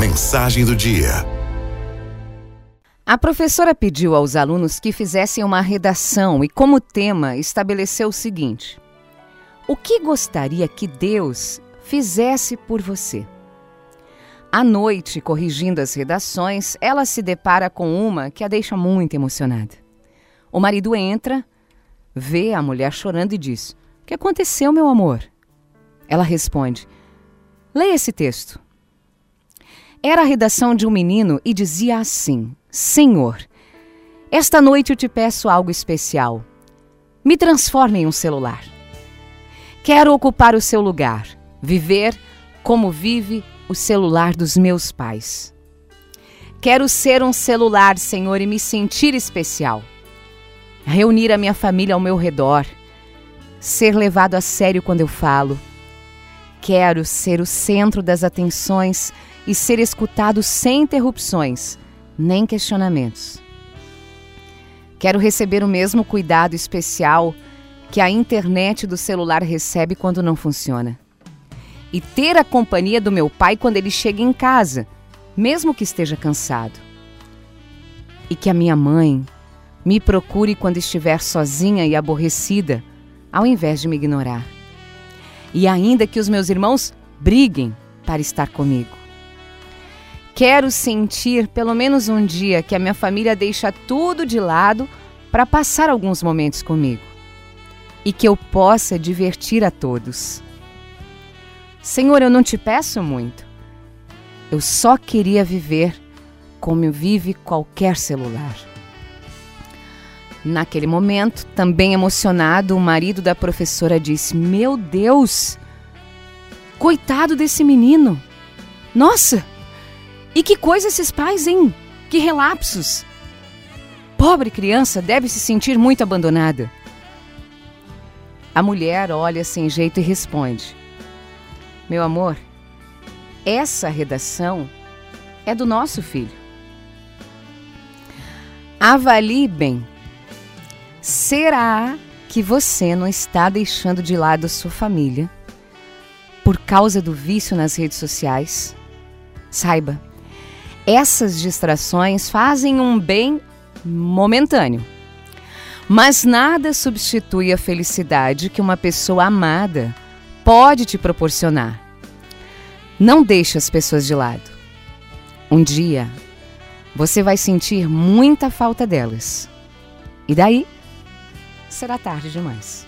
Mensagem do dia. A professora pediu aos alunos que fizessem uma redação e, como tema, estabeleceu o seguinte: O que gostaria que Deus fizesse por você? À noite, corrigindo as redações, ela se depara com uma que a deixa muito emocionada. O marido entra, vê a mulher chorando e diz: O que aconteceu, meu amor? Ela responde: Leia esse texto. Era a redação de um menino e dizia assim: Senhor, esta noite eu te peço algo especial. Me transforme em um celular. Quero ocupar o seu lugar, viver como vive o celular dos meus pais. Quero ser um celular, Senhor, e me sentir especial. Reunir a minha família ao meu redor, ser levado a sério quando eu falo. Quero ser o centro das atenções e ser escutado sem interrupções, nem questionamentos. Quero receber o mesmo cuidado especial que a internet do celular recebe quando não funciona. E ter a companhia do meu pai quando ele chega em casa, mesmo que esteja cansado. E que a minha mãe me procure quando estiver sozinha e aborrecida, ao invés de me ignorar. E ainda que os meus irmãos briguem para estar comigo. Quero sentir pelo menos um dia que a minha família deixa tudo de lado para passar alguns momentos comigo e que eu possa divertir a todos. Senhor, eu não te peço muito. Eu só queria viver como vive qualquer celular. Naquele momento, também emocionado, o marido da professora disse: Meu Deus, coitado desse menino. Nossa, e que coisa esses pais, hein? Que relapsos! Pobre criança deve se sentir muito abandonada. A mulher olha sem jeito e responde: Meu amor, essa redação é do nosso filho. Avalie bem. Será que você não está deixando de lado sua família por causa do vício nas redes sociais? Saiba, essas distrações fazem um bem momentâneo. Mas nada substitui a felicidade que uma pessoa amada pode te proporcionar. Não deixe as pessoas de lado. Um dia você vai sentir muita falta delas. E daí será tarde demais.